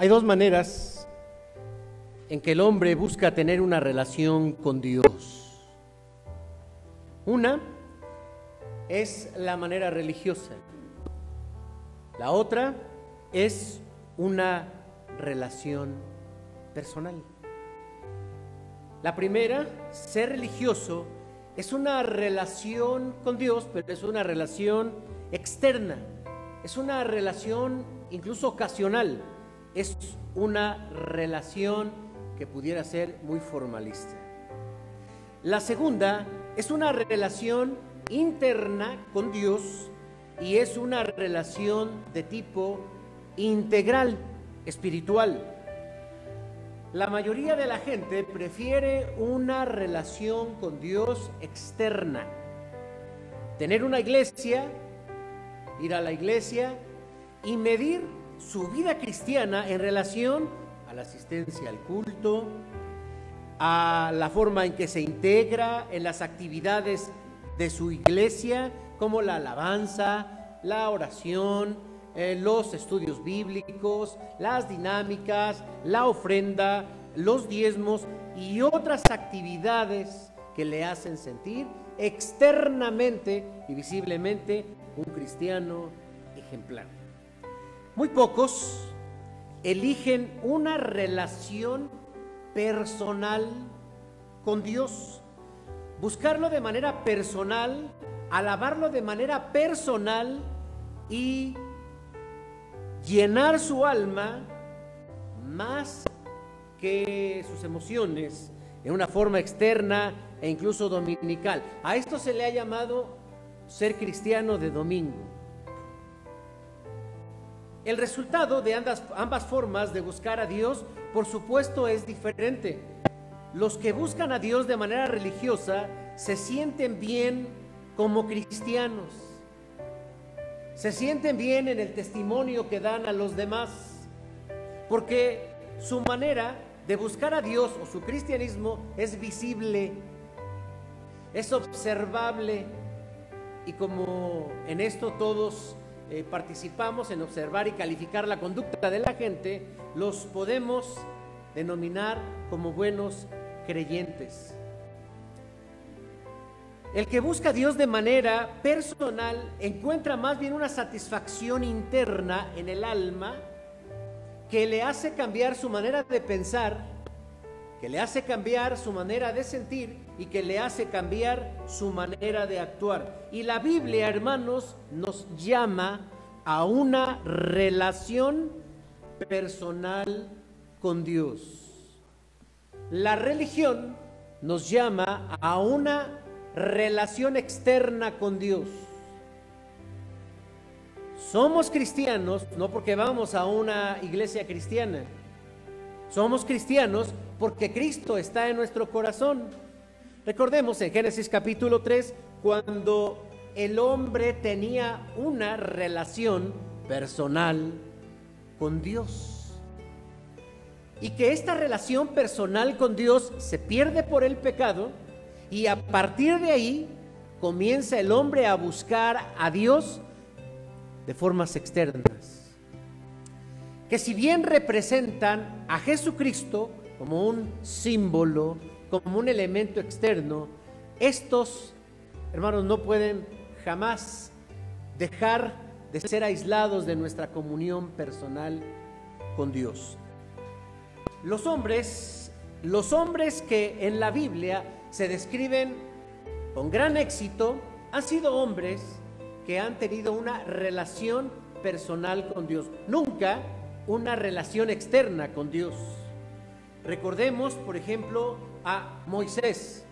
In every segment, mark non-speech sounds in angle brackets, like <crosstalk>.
Hay dos maneras en que el hombre busca tener una relación con Dios. Una es la manera religiosa. La otra es una relación personal. La primera, ser religioso, es una relación con Dios, pero es una relación externa, es una relación incluso ocasional es una relación que pudiera ser muy formalista. La segunda es una relación interna con Dios y es una relación de tipo integral, espiritual. La mayoría de la gente prefiere una relación con Dios externa. Tener una iglesia, ir a la iglesia y medir su vida cristiana en relación a la asistencia al culto, a la forma en que se integra en las actividades de su iglesia, como la alabanza, la oración, eh, los estudios bíblicos, las dinámicas, la ofrenda, los diezmos y otras actividades que le hacen sentir externamente y visiblemente un cristiano ejemplar. Muy pocos eligen una relación personal con Dios. Buscarlo de manera personal, alabarlo de manera personal y llenar su alma más que sus emociones en una forma externa e incluso dominical. A esto se le ha llamado ser cristiano de domingo. El resultado de ambas, formas de buscar a Dios, por supuesto, es diferente. Los que buscan a Dios de manera religiosa se sienten bien como cristianos. Se sienten bien en el testimonio que dan a los demás. Porque su manera de buscar a Dios o su cristianismo es visible, es observable. Y como en esto todos eh, participamos en observar y calificar la conducta de la gente, los podemos denominar como buenos creyentes. El que busca a Dios de manera personal encuentra más bien una satisfacción interna en el alma que le hace cambiar su manera de pensar, que le hace cambiar su manera de sentir y que le hace cambiar su manera de actuar. Y la Biblia, hermanos, nos llama a una relación personal con Dios. La religión nos llama a una relación externa con Dios. Somos cristianos no porque vamos a una iglesia cristiana. Somos cristianos porque Cristo está en nuestro corazón. Recordemos en Génesis capítulo 3, cuando el hombre tenía una relación personal con Dios. Y que esta relación personal con Dios se pierde por el pecado y a partir de ahí comienza el hombre a buscar a Dios de formas externas. Que si bien representan a Jesucristo como un símbolo, como un elemento externo, estos hermanos no pueden jamás dejar de ser aislados de nuestra comunión personal con Dios. Los hombres, los hombres que en la Biblia se describen con gran éxito, han sido hombres que han tenido una relación personal con Dios, nunca una relación externa con Dios. Recordemos, por ejemplo, a Moisés,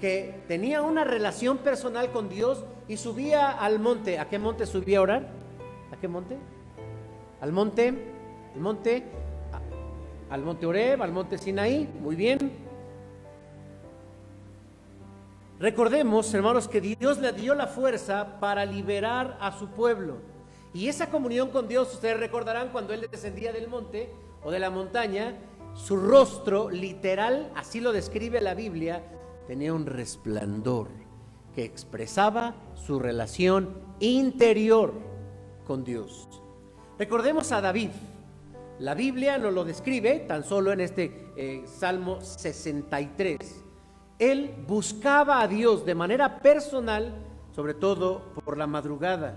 que tenía una relación personal con Dios y subía al monte. ¿A qué monte subía a orar? ¿A qué monte? Al monte, al monte, al monte Oreb, al monte Sinaí. Muy bien. Recordemos, hermanos, que Dios le dio la fuerza para liberar a su pueblo. Y esa comunión con Dios, ustedes recordarán cuando Él descendía del monte o de la montaña, su rostro literal, así lo describe la Biblia, tenía un resplandor que expresaba su relación interior con Dios. Recordemos a David. La Biblia nos lo describe tan solo en este eh, Salmo 63. Él buscaba a Dios de manera personal, sobre todo por la madrugada,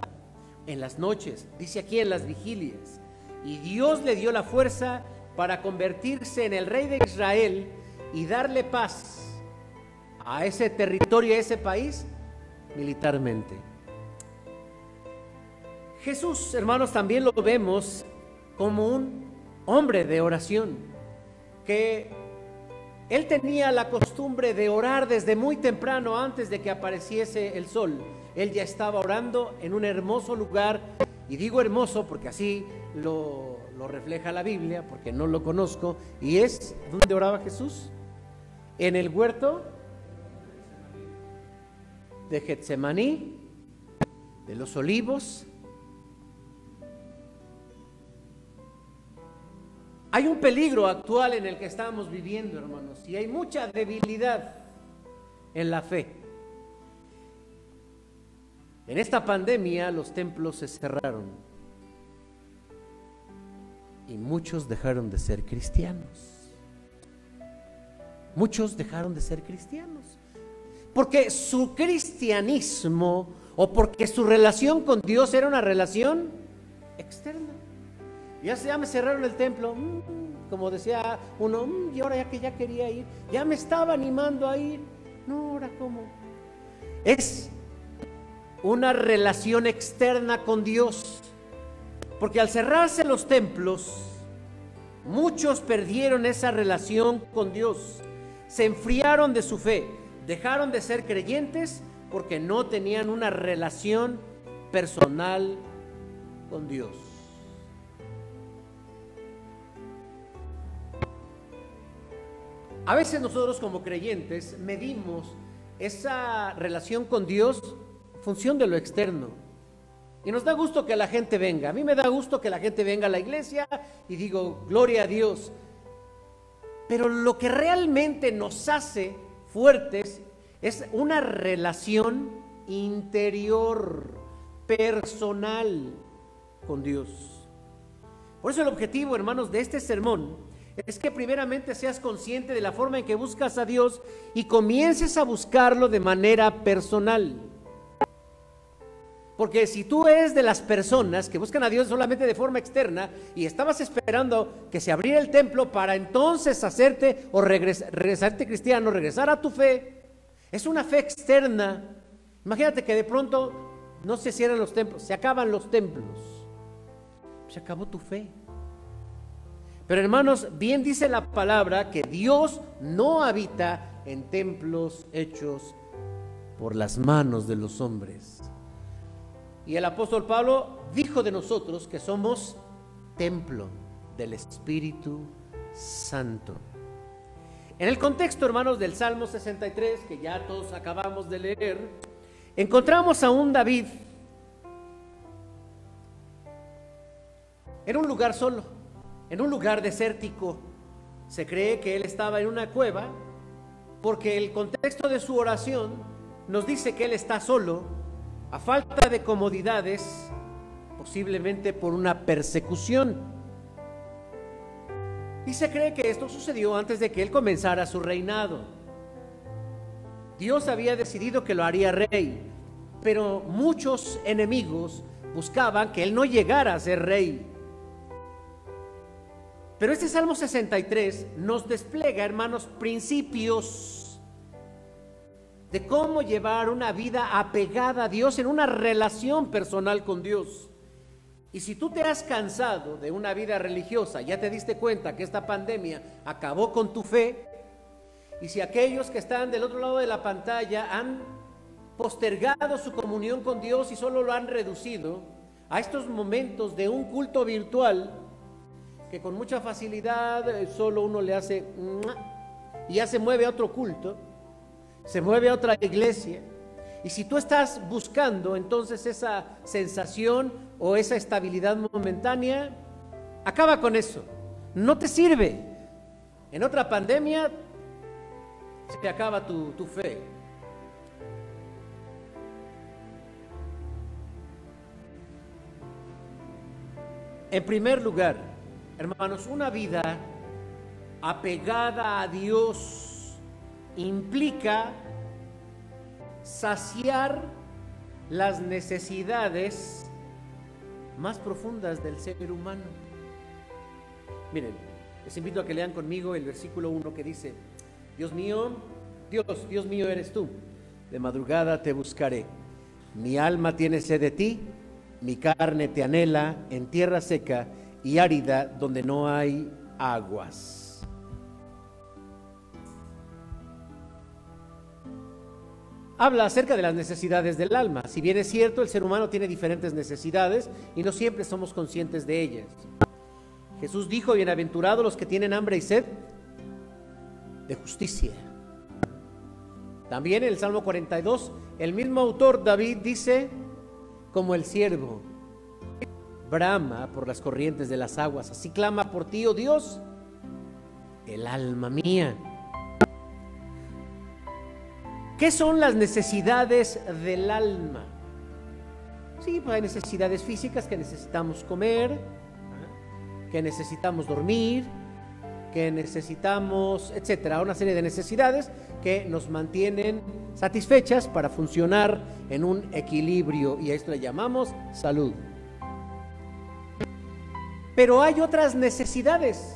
en las noches, dice aquí en las vigilias. Y Dios le dio la fuerza para convertirse en el rey de Israel y darle paz a ese territorio, a ese país, militarmente. Jesús, hermanos, también lo vemos como un hombre de oración, que él tenía la costumbre de orar desde muy temprano antes de que apareciese el sol. Él ya estaba orando en un hermoso lugar, y digo hermoso porque así lo, refleja la Biblia, porque no lo conozco, y es donde oraba Jesús, en el huerto de Getsemaní, de los olivos. Hay un peligro actual en el que estamos viviendo, hermanos, y hay mucha debilidad en la fe. En esta pandemia los templos se cerraron y muchos dejaron de ser cristianos. Muchos dejaron de ser cristianos porque su cristianismo o porque su relación con Dios era una relación externa. Ya, ya me cerraron el templo, mm, como decía uno, mm, y ahora ya que ya quería ir, ya me estaba animando a ir. No, ahora cómo. Es una relación externa con Dios. Porque al cerrarse los templos, muchos perdieron esa relación con Dios. Se enfriaron de su fe dejaron de ser creyentes porque no tenían una relación personal con Dios. A veces nosotros como creyentes medimos esa relación con Dios función de lo externo. Y nos da gusto que la gente venga. A mí me da gusto que la gente venga a la iglesia y digo, gloria a Dios. Pero lo que realmente nos hace fuertes es una relación interior, personal con Dios. Por eso el objetivo, hermanos, de este sermón es que primeramente seas consciente de la forma en que buscas a Dios y comiences a buscarlo de manera personal. Porque si tú eres de las personas que buscan a Dios solamente de forma externa y estabas esperando que se abriera el templo para entonces hacerte o regresarte cristiano, regresar a tu fe, es una fe externa. Imagínate que de pronto no se cierran los templos, se acaban los templos. Se acabó tu fe. Pero hermanos, bien dice la palabra que Dios no habita en templos hechos por las manos de los hombres. Y el apóstol Pablo dijo de nosotros que somos templo del Espíritu Santo. En el contexto, hermanos, del Salmo 63, que ya todos acabamos de leer, encontramos a un David en un lugar solo, en un lugar desértico. Se cree que él estaba en una cueva porque el contexto de su oración nos dice que él está solo a falta de comodidades, posiblemente por una persecución. Y se cree que esto sucedió antes de que él comenzara su reinado. Dios había decidido que lo haría rey, pero muchos enemigos buscaban que él no llegara a ser rey. Pero este Salmo 63 nos despliega, hermanos, principios de cómo llevar una vida apegada a Dios en una relación personal con Dios. Y si tú te has cansado de una vida religiosa, ya te diste cuenta que esta pandemia acabó con tu fe, y si aquellos que están del otro lado de la pantalla han postergado su comunión con Dios y solo lo han reducido a estos momentos de un culto virtual, que con mucha facilidad eh, solo uno le hace y ya se mueve a otro culto, se mueve a otra iglesia. Y si tú estás buscando entonces esa sensación o esa estabilidad momentánea, acaba con eso. No te sirve. En otra pandemia se acaba tu, tu fe. En primer lugar, Hermanos, una vida apegada a Dios implica saciar las necesidades más profundas del ser humano. Miren, les invito a que lean conmigo el versículo 1 que dice, Dios mío, Dios, Dios mío eres tú, de madrugada te buscaré, mi alma tiene sed de ti, mi carne te anhela en tierra seca y árida donde no hay aguas. Habla acerca de las necesidades del alma. Si bien es cierto, el ser humano tiene diferentes necesidades y no siempre somos conscientes de ellas. Jesús dijo, bienaventurados los que tienen hambre y sed de justicia. También en el Salmo 42, el mismo autor David dice, como el siervo, brama por las corrientes de las aguas, así clama por ti, oh Dios, el alma mía. ¿Qué son las necesidades del alma? Sí, pues hay necesidades físicas que necesitamos comer, que necesitamos dormir, que necesitamos, etcétera, una serie de necesidades que nos mantienen satisfechas para funcionar en un equilibrio y a esto le llamamos salud. Pero hay otras necesidades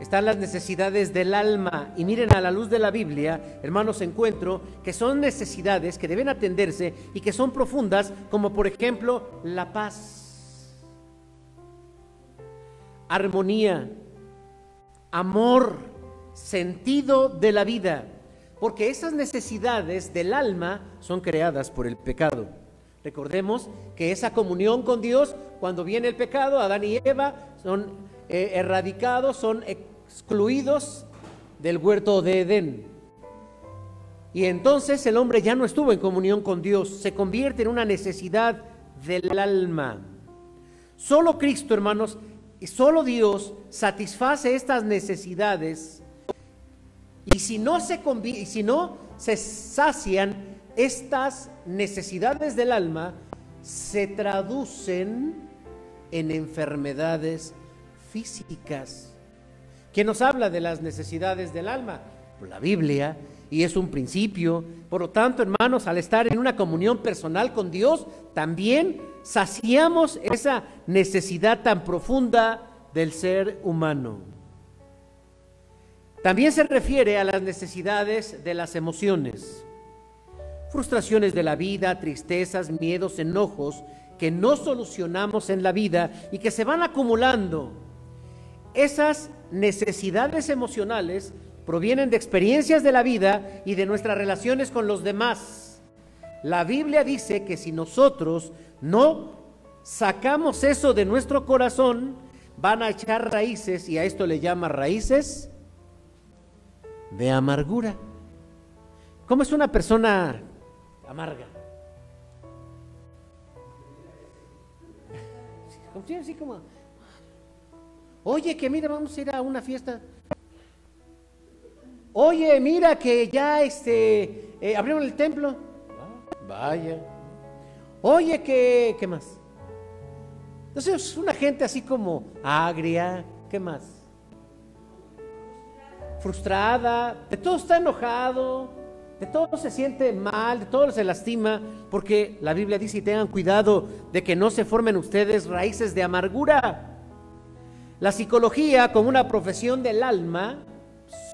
están las necesidades del alma. Y miren a la luz de la Biblia, hermanos, encuentro que son necesidades que deben atenderse y que son profundas, como por ejemplo la paz, armonía, amor, sentido de la vida. Porque esas necesidades del alma son creadas por el pecado. Recordemos que esa comunión con Dios, cuando viene el pecado, Adán y Eva son eh, erradicados, son excluidos del huerto de Edén. Y entonces el hombre ya no estuvo en comunión con Dios, se convierte en una necesidad del alma. Solo Cristo, hermanos, y solo Dios satisface estas necesidades. Y si no se y si no se sacian estas necesidades del alma, se traducen en enfermedades físicas. ¿Quién nos habla de las necesidades del alma? Pues la Biblia, y es un principio. Por lo tanto, hermanos, al estar en una comunión personal con Dios, también saciamos esa necesidad tan profunda del ser humano. También se refiere a las necesidades de las emociones, frustraciones de la vida, tristezas, miedos, enojos que no solucionamos en la vida y que se van acumulando esas necesidades emocionales provienen de experiencias de la vida y de nuestras relaciones con los demás. La Biblia dice que si nosotros no sacamos eso de nuestro corazón, van a echar raíces y a esto le llama raíces de amargura. ¿Cómo es una persona amarga? <laughs> Así como Oye, que mira, vamos a ir a una fiesta. Oye, mira que ya este, eh, abrieron el templo. vaya. Oye, que, ¿qué más? Entonces, una gente así como agria, ¿qué más? Frustrada, de todo está enojado, de todo se siente mal, de todo se lastima, porque la Biblia dice y tengan cuidado de que no se formen ustedes raíces de amargura. La psicología como una profesión del alma,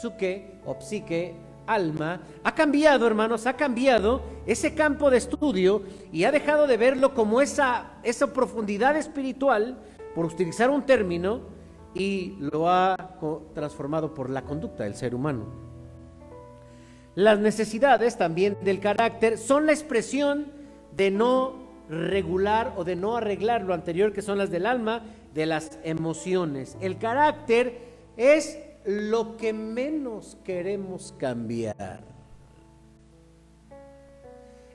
psuque o psique, alma, ha cambiado, hermanos, ha cambiado ese campo de estudio y ha dejado de verlo como esa, esa profundidad espiritual, por utilizar un término, y lo ha transformado por la conducta del ser humano. Las necesidades también del carácter son la expresión de no regular o de no arreglar lo anterior que son las del alma de las emociones. El carácter es lo que menos queremos cambiar.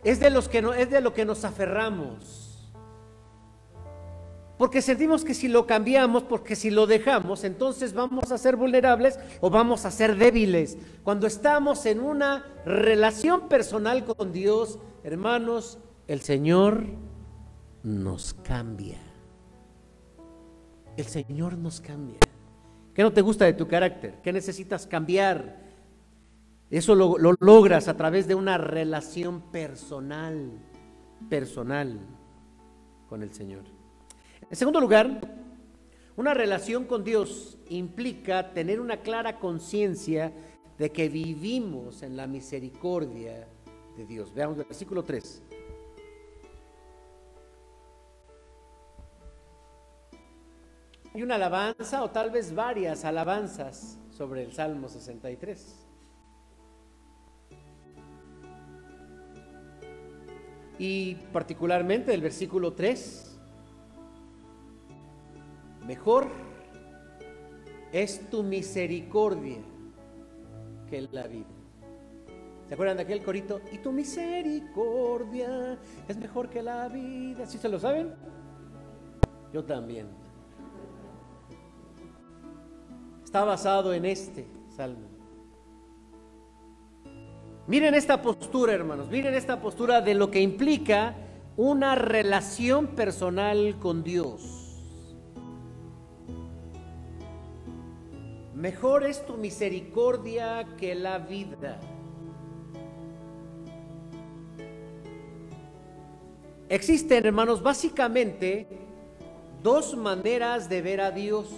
Es de, los que no, es de lo que nos aferramos. Porque sentimos que si lo cambiamos, porque si lo dejamos, entonces vamos a ser vulnerables o vamos a ser débiles. Cuando estamos en una relación personal con Dios, hermanos, el Señor nos cambia. el Señor nos cambia. ¿Qué no te gusta de tu carácter? ¿Qué necesitas cambiar? Eso lo, lo logras a través de una relación personal, personal con el Señor. En segundo lugar, una relación con Dios implica tener una clara conciencia de que vivimos en la misericordia de Dios. Veamos el versículo 3. Y una alabanza o tal vez varias alabanzas sobre el Salmo 63. Y particularmente el versículo 3. Mejor es tu misericordia que la vida. ¿Se acuerdan de aquel corito? Y tu misericordia es mejor que la vida. ¿Sí se lo saben? Yo también. Está basado en este salmo. Miren esta postura, hermanos. Miren esta postura de lo que implica una relación personal con Dios. Mejor es tu misericordia que la vida. Existen, hermanos, básicamente dos maneras de ver a Dios.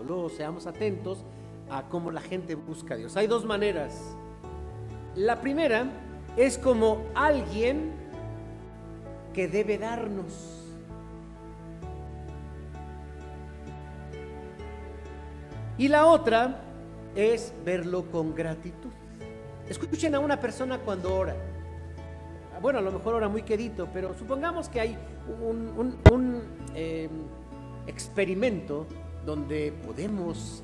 Solo seamos atentos a cómo la gente busca a Dios. Hay dos maneras. La primera es como alguien que debe darnos. Y la otra es verlo con gratitud. Escuchen a una persona cuando ora. Bueno, a lo mejor ora muy quedito, pero supongamos que hay un, em, experimento donde podemos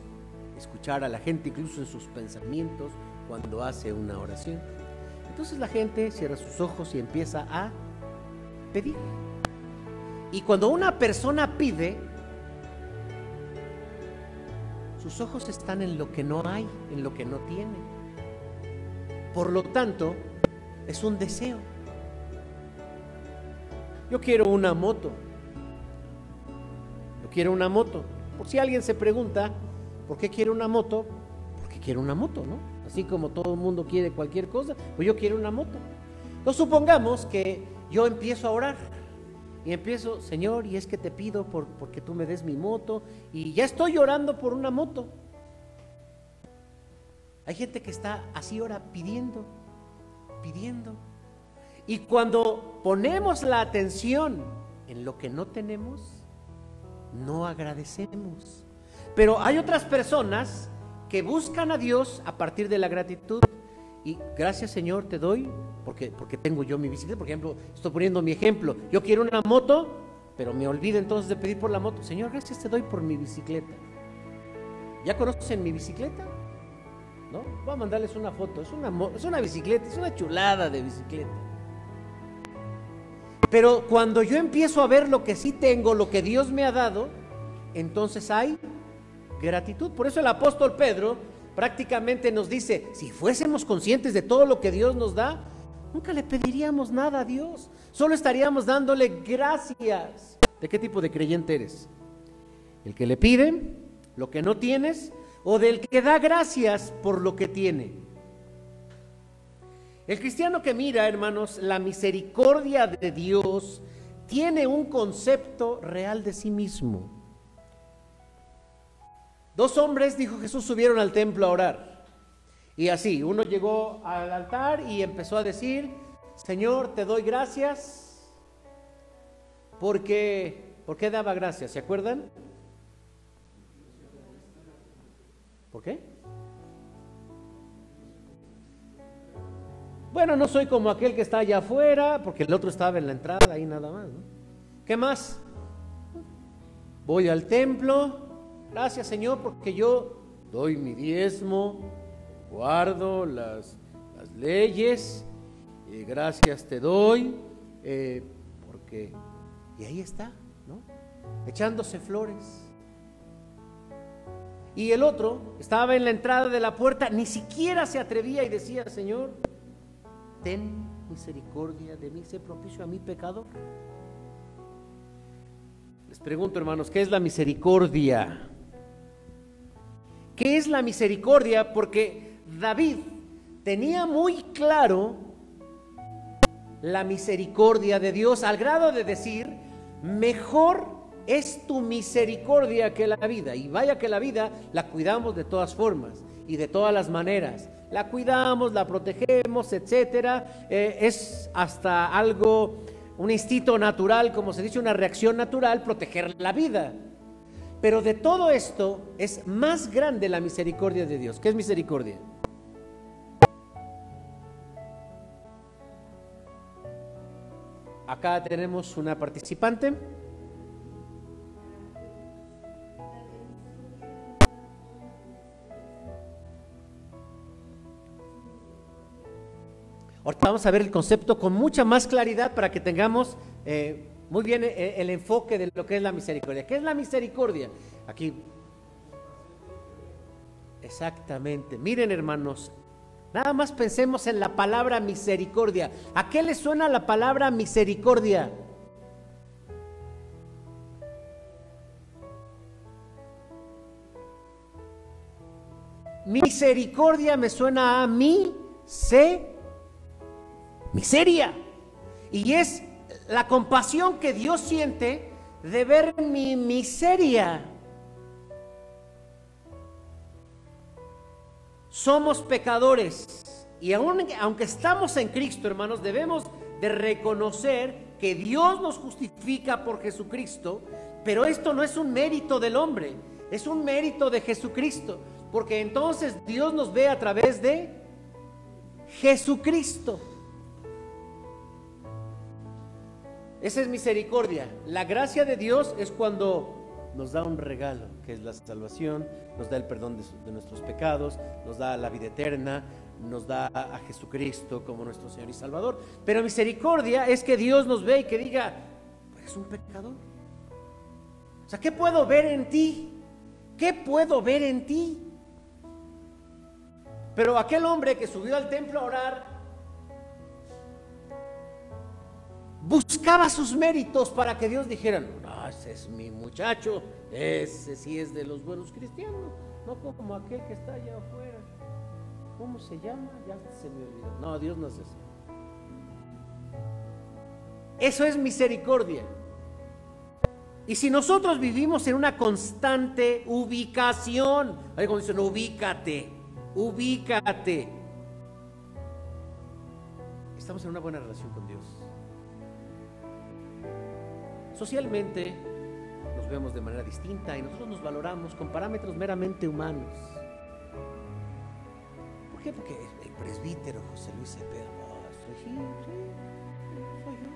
escuchar a la gente incluso en sus pensamientos cuando hace una oración. Entonces la gente cierra sus ojos y empieza a pedir. Y cuando una persona pide, sus ojos están en lo que no hay, en lo que no tiene. Por lo tanto, es un deseo. Yo quiero una moto. Yo quiero una moto. Por si alguien se pregunta, ¿por qué quiere una moto? Porque quiero una moto, ¿no? Así como todo el mundo quiere cualquier cosa, pues yo quiero una moto. Entonces supongamos que yo empiezo a orar y empiezo, Señor, y es que te pido por, porque tú me des mi moto. Y ya estoy llorando por una moto. Hay gente que está así ahora pidiendo, pidiendo. Y cuando ponemos la atención en lo que no tenemos, no agradecemos. Pero hay otras personas que buscan a Dios a partir de la gratitud. Y gracias Señor te doy porque, porque tengo yo mi bicicleta. Por ejemplo, estoy poniendo mi ejemplo. Yo quiero una moto, pero me olvido entonces de pedir por la moto. Señor, gracias te doy por mi bicicleta. ¿Ya conocen mi bicicleta? ¿No? Voy a mandarles una foto. Es una, es una bicicleta, es una chulada de bicicleta. Pero cuando yo empiezo a ver lo que sí tengo, lo que Dios me ha dado, entonces hay gratitud. Por eso el apóstol Pedro prácticamente nos dice, si fuésemos conscientes de todo lo que Dios nos da, nunca le pediríamos nada a Dios, solo estaríamos dándole gracias. ¿De qué tipo de creyente eres? ¿El que le pide lo que no tienes o del que da gracias por lo que tiene? El cristiano que mira, hermanos, la misericordia de Dios tiene un concepto real de sí mismo. Dos hombres, dijo Jesús, subieron al templo a orar. Y así, uno llegó al altar y empezó a decir, Señor, te doy gracias porque, ¿por qué daba gracias? ¿Se acuerdan? ¿Por qué? Bueno, no soy como aquel que está allá afuera, porque el otro estaba en la entrada, ahí nada más. ¿Qué más? Voy al templo, Gracias Señor porque yo doy mi diezmo, guardo las, leyes, y gracias te doy, eh, porque... Y ahí está, ¿no? Echándose flores. Y el otro estaba en la entrada de la puerta, ni siquiera se atrevía y decía, Señor, ten misericordia de mí, sé propicio a mi pecado. Les pregunto, hermanos, ¿qué es la misericordia? ¿Qué es la misericordia? Porque David tenía muy claro la misericordia de Dios al grado de decir, mejor es tu misericordia que la vida. Y vaya que la vida la cuidamos de todas formas y de todas las maneras. La cuidamos, la protegemos, etcétera. Eh, es hasta algo, un instinto natural, como se dice, una reacción natural, proteger la vida. Pero de todo esto es más grande la misericordia de Dios. ¿Qué es misericordia? Acá tenemos una participante. Ahorita vamos a ver el concepto con mucha más claridad para que tengamos eh, muy bien eh, el enfoque de lo que es la misericordia. ¿Qué es la misericordia? Aquí. Exactamente. Miren hermanos, nada más pensemos en la palabra misericordia. ¿A qué le suena la palabra misericordia? Misericordia me suena a mí, sé miseria. Y es la compasión que Dios siente de ver mi miseria. Somos pecadores y aun, aunque estamos en Cristo, hermanos, debemos de reconocer que Dios nos justifica por Jesucristo, pero esto no es un mérito del hombre, es un mérito de Jesucristo, porque entonces Dios nos ve a través de Jesucristo. Esa es misericordia. La gracia de Dios es cuando nos da un regalo, que es la salvación, nos da el perdón de, nuestros pecados, nos da la vida eterna, nos da a, Jesucristo como nuestro Señor y Salvador. Pero misericordia es que Dios nos ve y que diga, pues es un pecador. O sea, ¿qué puedo ver en ti? ¿Qué puedo ver en ti? Pero aquel hombre que subió al templo a orar, buscaba sus méritos para que Dios dijera, no, ese es mi muchacho, ese sí es de los buenos cristianos, no como aquel que está allá afuera. ¿Cómo se llama? Ya se me olvidó. No, Dios no es eso. Eso es misericordia. Y si nosotros vivimos en una constante ubicación, ahí como dicen, ubícate, ubícate. Estamos en una buena relación con Dios. Socialmente nos vemos de manera distinta y nosotros nos valoramos con parámetros meramente humanos. ¿Por qué? Porque el presbítero José Luis Cepeda, oh, soy, sí, soy yo.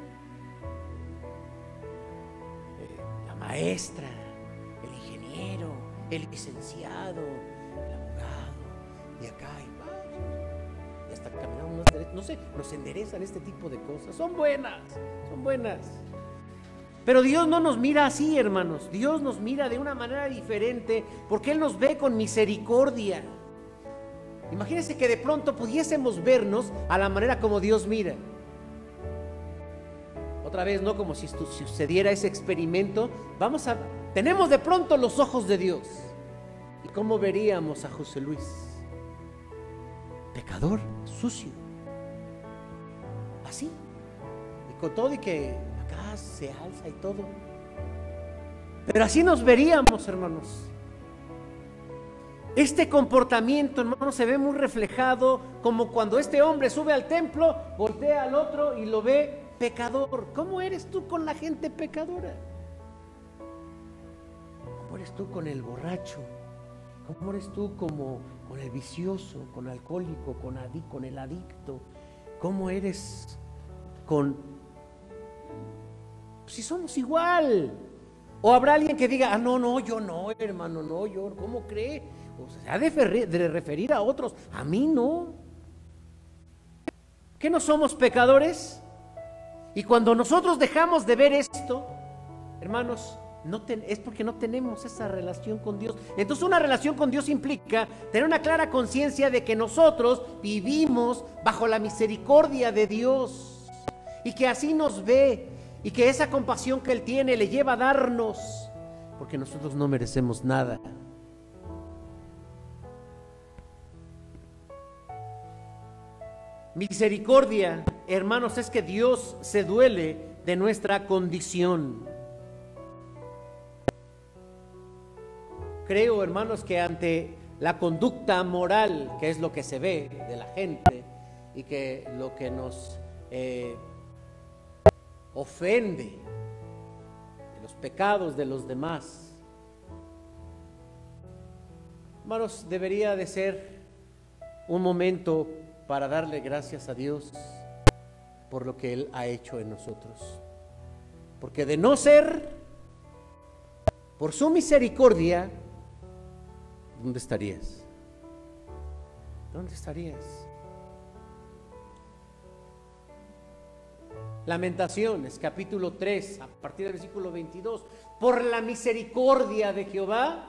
Eh, la maestra, el ingeniero, el licenciado, el abogado, y acá y, y hasta caminamos, no sé, nos enderezan este tipo de cosas. Son buenas, son buenas. Pero Dios no nos mira así, hermanos. Dios nos mira de una manera diferente porque Él nos ve con misericordia. Imagínense que de pronto pudiésemos vernos a la manera como Dios mira. Otra vez, no como si sucediera ese experimento. Vamos a. Tenemos de pronto los ojos de Dios. ¿Y cómo veríamos a José Luis? Pecador, sucio. Así. Y con todo y que se alza y todo. Pero así nos veríamos, hermanos. Este comportamiento, hermanos, se ve muy reflejado como cuando este hombre sube al templo, voltea al otro y lo ve pecador. ¿Cómo eres tú con la gente pecadora? ¿Cómo eres tú con el borracho? ¿Cómo eres tú como con el vicioso, con alcohólico, con, con el adicto? ¿Cómo eres con si somos igual. O habrá alguien que diga, ah, no, no, yo no, hermano, no, yo, ¿cómo cree? O sea, se ha de, referir a otros, a mí no. ¿Que no somos pecadores? Y cuando nosotros dejamos de ver esto, hermanos, no es porque no tenemos esa relación con Dios. Entonces una relación con Dios implica tener una clara conciencia de que nosotros vivimos bajo la misericordia de Dios y que así nos ve y que esa compasión que Él tiene le lleva a darnos, porque nosotros no merecemos nada. Misericordia, hermanos, es que Dios se duele de nuestra condición. Creo, hermanos, que ante la conducta moral, que es lo que se ve de la gente y que lo que nos eh, ofende, los pecados de los demás, hermanos, debería de ser un momento para darle gracias a Dios por lo que Él ha hecho en nosotros. Porque de no ser por su misericordia, ¿dónde estarías? ¿Dónde estarías? Lamentaciones, capítulo 3, a partir del versículo 22. Por la misericordia de Jehová,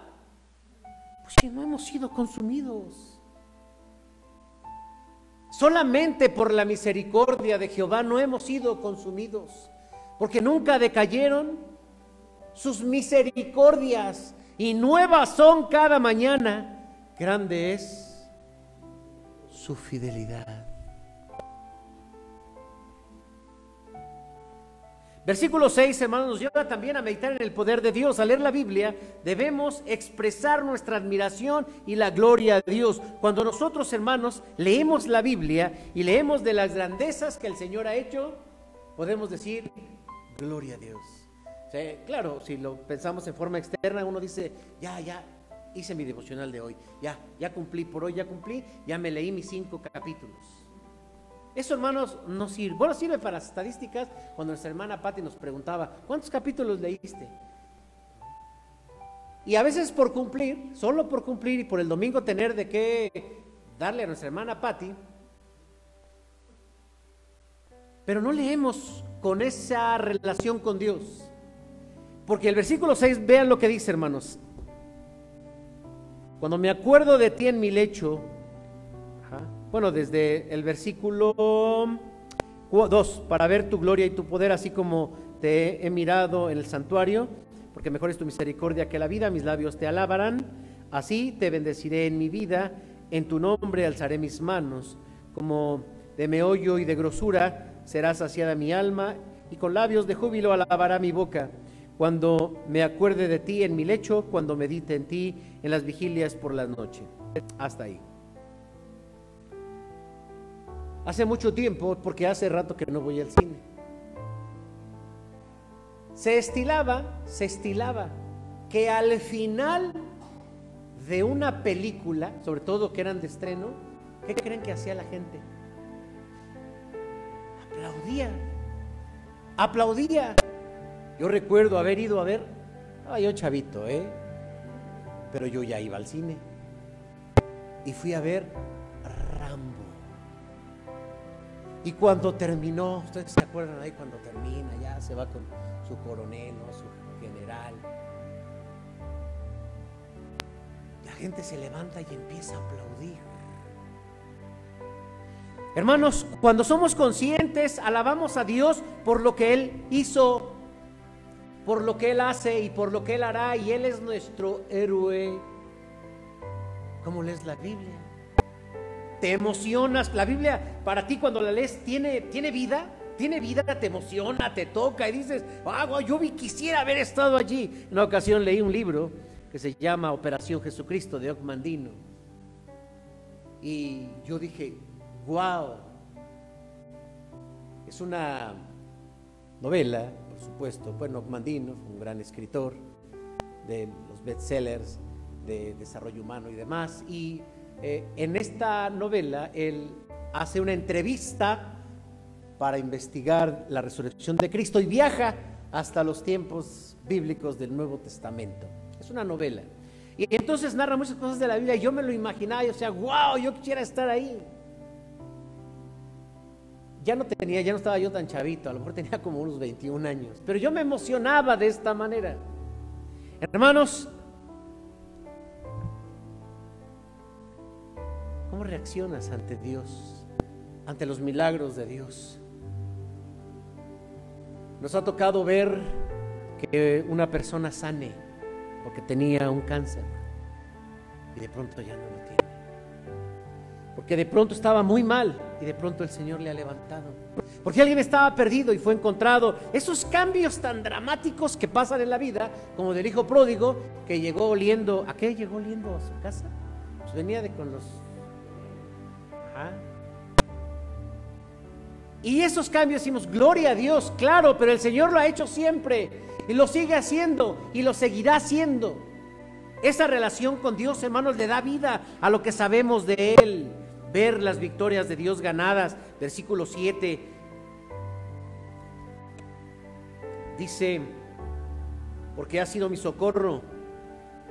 pues que no hemos sido consumidos. Solamente por la misericordia de Jehová no hemos sido consumidos, porque nunca decayeron sus misericordias y nuevas son cada mañana. Grande es su fidelidad. Versículo 6, hermanos, nos lleva también a meditar en el poder de Dios. Al leer la Biblia debemos expresar nuestra admiración y la gloria a Dios. Cuando nosotros, hermanos, leemos la Biblia y leemos de las grandezas que el Señor ha hecho, podemos decir, gloria a Dios. claro, si lo pensamos en forma externa, uno dice, ya, ya, hice mi devocional de hoy, ya, ya cumplí, por hoy ya cumplí, ya me leí mis cinco capítulos. Eso, hermanos, no sirve. Bueno, sirve para estadísticas. Cuando nuestra hermana Patti nos preguntaba, ¿cuántos capítulos leíste? Y a veces por cumplir, solo por cumplir y por el domingo tener de qué darle a nuestra hermana Patti, pero no leemos con esa relación con Dios. Porque el versículo 6, vean lo que dice, hermanos. Cuando me acuerdo de ti en mi lecho, bueno, desde el versículo 2, para ver tu gloria y tu poder, así como te he mirado en el santuario, porque mejor es tu misericordia que la vida, mis labios te alabarán, así te bendeciré en mi vida, en tu nombre alzaré mis manos, como de meollo y de grosura será saciada mi alma, y con labios de júbilo alabará mi boca. Cuando me acuerde de ti en mi lecho, cuando medite en ti en las vigilias por la noche. Hasta ahí. Hace mucho tiempo, porque hace rato que no voy al cine. Se estilaba, se estilaba que al final de una película, sobre todo que eran de estreno, ¿qué creen que hacía la gente? Aplaudía, aplaudía. Yo recuerdo haber ido a ver, ay, yo chavito, ¿eh? Pero yo ya iba al cine y fui a ver Y cuando terminó, ustedes se acuerdan ahí cuando termina, ya se va con su coronel, su general. La gente se levanta y empieza a aplaudir. Hermanos, cuando somos conscientes, alabamos a Dios por lo que Él hizo, por lo que Él hace y por lo que Él hará, y Él es nuestro héroe. ¿Cómo lees la Biblia? Te emocionas. La Biblia para ti cuando la lees tiene, tiene vida, tiene vida, te emociona, te toca y dices, ah, yo vi, quisiera haber estado allí. En una ocasión leí un libro que se llama Operación Jesucristo de Ocmandino. Y yo dije, wow, es una novela, por supuesto. Bueno, Ocmandino un gran escritor de los bestsellers de desarrollo humano y demás. Y eh, en esta novela él hace una entrevista para investigar la resurrección de Cristo y viaja hasta los tiempos bíblicos del Nuevo Testamento. Es una novela. Y entonces narra muchas cosas de la Biblia yo me lo imaginaba, y o sea, wow, yo quisiera estar ahí. Ya no tenía, ya no estaba yo tan chavito, a lo mejor tenía como unos 21 años, pero yo me emocionaba de esta manera. Hermanos, ¿Cómo reaccionas ante Dios, ante los milagros de Dios? Nos ha tocado ver que una persona sane porque tenía un cáncer y de pronto ya no lo tiene. Porque de pronto estaba muy mal y de pronto el Señor le ha levantado. Porque alguien estaba perdido y fue encontrado. Esos cambios tan dramáticos que pasan en la vida, como del hijo pródigo que llegó oliendo, ¿a qué llegó oliendo a su casa? Pues venía de con los... Y esos cambios decimos, gloria a Dios, claro, pero el Señor lo ha hecho siempre y lo sigue haciendo y lo seguirá haciendo. Esa relación con Dios, hermanos, le da vida a lo que sabemos de Él. Ver las victorias de Dios ganadas. Versículo 7. Dice, porque ha sido mi socorro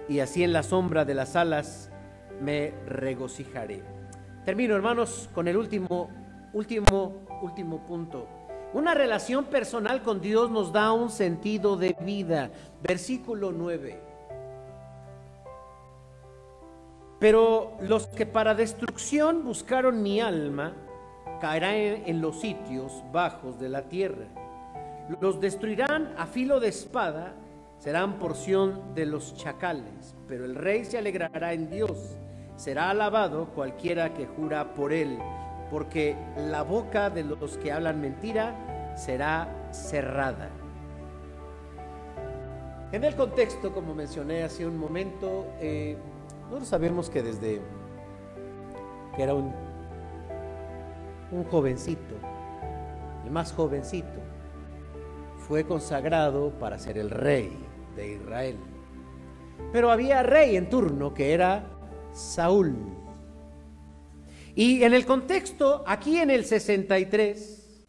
y así en la sombra de las alas me regocijaré. Termino, hermanos, con el último, último, último punto. Una relación personal con Dios nos da un sentido de vida. Versículo 9. Pero los que para destrucción buscaron mi alma, caerán en los sitios bajos de la tierra. Los destruirán a filo de espada, serán porción de los chacales. Pero el rey se alegrará en Dios. Será alabado cualquiera que jura por él, porque la boca de los que hablan mentira será cerrada. En el contexto, como mencioné hace un momento, eh, nosotros sabemos que desde que era un, un jovencito, y más jovencito, fue consagrado para ser el rey de Israel. Pero había rey en turno que era Saúl. Y en el contexto, aquí en el 63,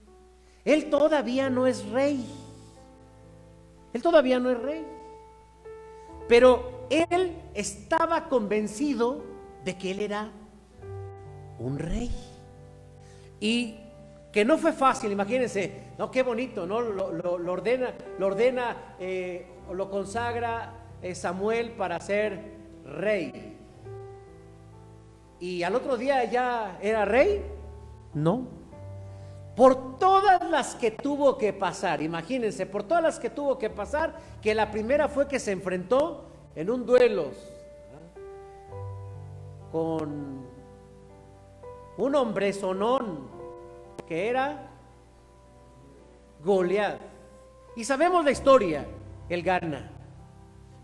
él todavía no es rey. Él todavía no es rey. Pero él estaba convencido de que él era un rey. Y que no fue fácil, imagínense, no, qué bonito, ¿no? Lo, ordena, lo ordena, eh, lo consagra eh, Samuel para ser rey. Y al otro día ya era rey, no. Por todas las que tuvo que pasar, imagínense, por todas las que tuvo que pasar, que la primera fue que se enfrentó en un duelo con un hombre sonón que era Goliat. Y sabemos la historia, él gana.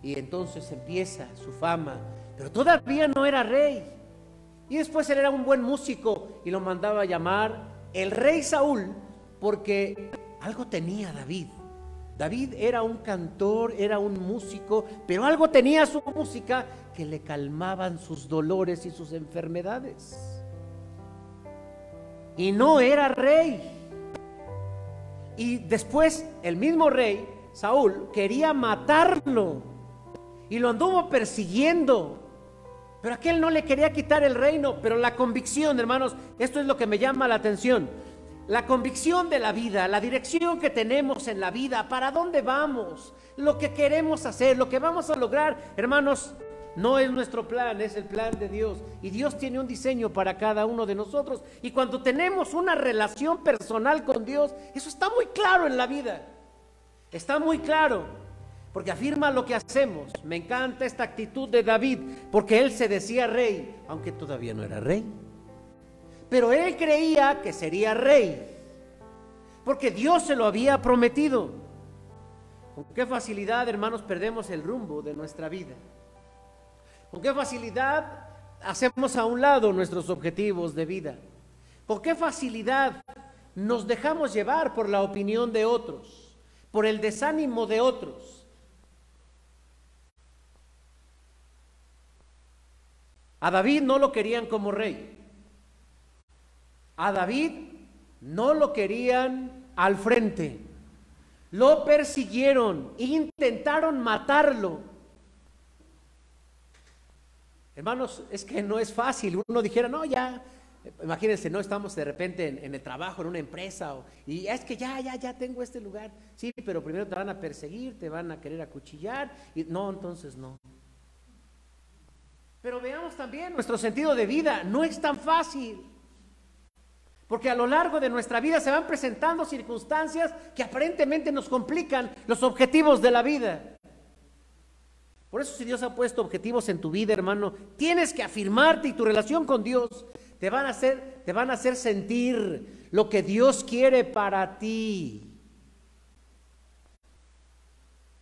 Y entonces empieza su fama, pero todavía no era rey. Y después él era un buen músico y lo mandaba a llamar el rey Saúl porque algo tenía David. David era un cantor, era un músico, pero algo tenía su música que le calmaban sus dolores y sus enfermedades. Y no era rey. Y después el mismo rey, Saúl, quería matarlo. Y lo anduvo persiguiendo. Pero aquel no le quería quitar el reino. Pero la convicción, hermanos, esto es lo que me llama la atención la convicción de la vida, la dirección que tenemos en la vida, para dónde vamos, lo que queremos hacer, lo que vamos a lograr, hermanos, no es nuestro plan, es el plan de Dios. Y Dios tiene un diseño para cada uno de nosotros. Y cuando tenemos una relación personal con Dios, eso está muy claro en la vida. Está muy claro. Porque afirma lo que hacemos. Me encanta esta actitud de David, porque él se decía rey, aunque todavía no era rey. Pero él creía que sería rey, porque Dios se lo había prometido. Con qué facilidad, hermanos, perdemos el rumbo de nuestra vida. Con qué facilidad hacemos a un lado nuestros objetivos de vida. Con qué facilidad nos dejamos llevar por la opinión de otros, por el desánimo de otros. A David no lo querían como rey. A David no lo querían al frente. Lo persiguieron, intentaron matarlo. Hermanos, es que no es fácil. Uno dijera, no, ya, imagínense, no estamos de repente en, el trabajo, en una empresa, y es que ya, ya, ya tengo este lugar. Sí, pero primero te van a perseguir, te van a querer acuchillar, y no, entonces no. Pero veamos también nuestro sentido de vida, no es tan fácil. Porque a lo largo de nuestra vida se van presentando circunstancias que aparentemente nos complican los objetivos de la vida. Por eso si Dios ha puesto objetivos en tu vida, hermano, tienes que afirmarte y tu relación con Dios te van a hacer, te van a hacer sentir lo que Dios quiere para ti.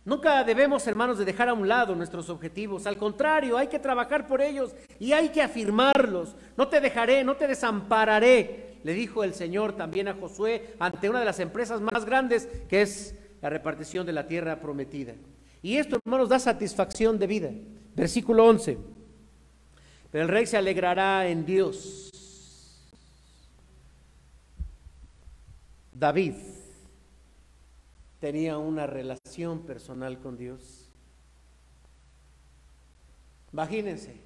Nunca debemos, hermanos, de dejar a un lado nuestros objetivos. Al contrario, hay que trabajar por ellos y hay que afirmarlos. No te dejaré, no te desampararé, le dijo el Señor también a Josué ante una de las empresas más grandes que es la repartición de la tierra prometida. Y esto, hermanos, da satisfacción de vida. Versículo 11. Pero el rey se alegrará en Dios. David tenía una relación personal con Dios. Imagínense,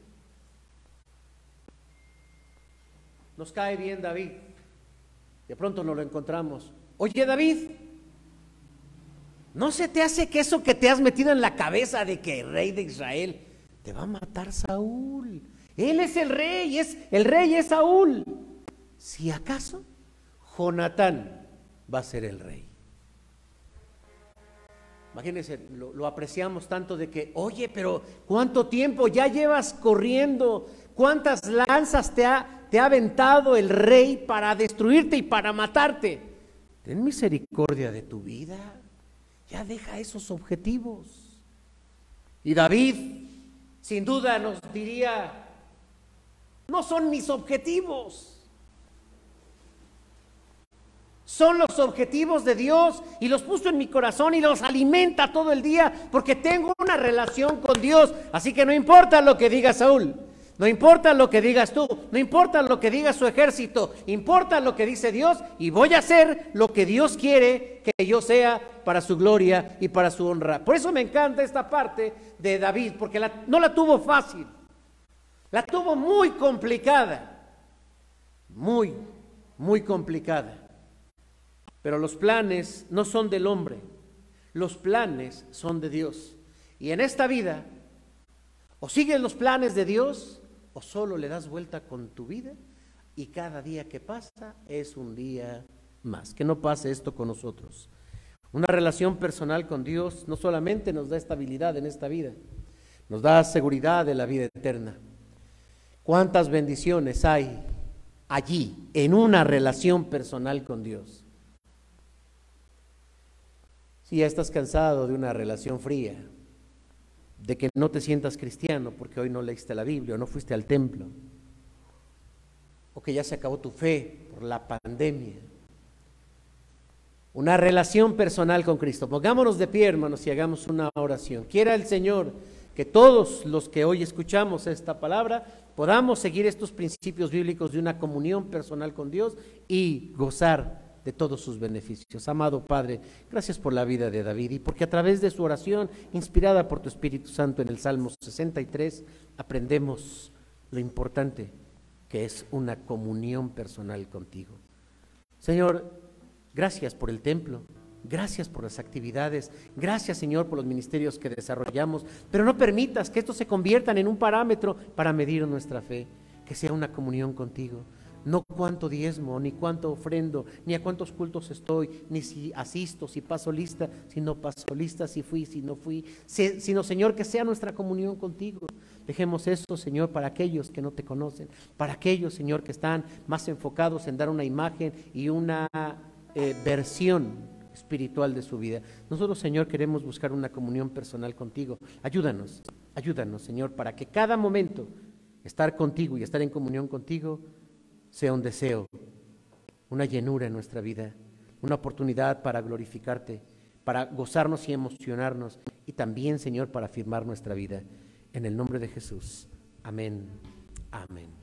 nos cae bien David, de pronto nos lo encontramos. Oye David, ¿no se te hace que eso que te has metido en la cabeza de que el rey de Israel te va a matar Saúl? Él es el rey, es el rey es Saúl. Si acaso Jonatán va a ser el rey. Imagínense, lo, apreciamos tanto de que, oye, pero ¿cuánto tiempo ya llevas corriendo? ¿Cuántas lanzas te ha, te ha aventado el rey para destruirte y para matarte? Ten misericordia de tu vida. Ya deja esos objetivos. Y David, sin duda, nos diría, no son mis objetivos son los objetivos de Dios y los puso en mi corazón y los alimenta todo el día porque tengo una relación con Dios. Así que no importa lo que diga Saúl, no importa lo que digas tú, no importa lo que diga su ejército, importa lo que dice Dios y voy a hacer lo que Dios quiere que yo sea para su gloria y para su honra. Por eso me encanta esta parte de David, porque no la tuvo fácil, la tuvo muy complicada, muy, muy complicada. Pero los planes no son del hombre, los planes son de Dios. Y en esta vida, o sigues los planes de Dios, o solo le das vuelta con tu vida, y cada día que pasa es un día más. Que no pase esto con nosotros. Una relación personal con Dios no solamente nos da estabilidad en esta vida, nos da seguridad de la vida eterna. ¿Cuántas bendiciones hay allí en una relación personal con Dios? Si ya estás cansado de una relación fría, de que no te sientas cristiano porque hoy no leíste la Biblia o no fuiste al templo, o que ya se acabó tu fe por la pandemia. Una relación personal con Cristo. Pongámonos de pie, hermanos, y hagamos una oración. Quiera el Señor que todos los que hoy escuchamos esta palabra podamos seguir estos principios bíblicos de una comunión personal con Dios y gozar de todos sus beneficios. Amado Padre, gracias por la vida de David y porque a través de su oración, inspirada por tu Espíritu Santo en el Salmo 63, aprendemos lo importante que es una comunión personal contigo. Señor, gracias por el templo, gracias por las actividades, gracias Señor por los ministerios que desarrollamos, pero no permitas que estos se conviertan en un parámetro para medir nuestra fe, que sea una comunión contigo no cuánto diezmo, ni cuánto ofrendo, ni a cuántos cultos estoy, ni si asisto, si paso lista, si no paso lista, si fui, si no fui, sino Señor, que sea nuestra comunión contigo. Dejemos eso, Señor, para aquellos que no te conocen, para aquellos, Señor, que están más enfocados en dar una imagen y una eh, versión espiritual de su vida. Nosotros, Señor, queremos buscar una comunión personal contigo. Ayúdanos, ayúdanos, Señor, para que cada momento estar contigo y estar en comunión contigo sea un deseo, una llenura en nuestra vida, una oportunidad para glorificarte, para gozarnos y emocionarnos y también, Señor, para afirmar nuestra vida. En el nombre de Jesús. Amén. Amén.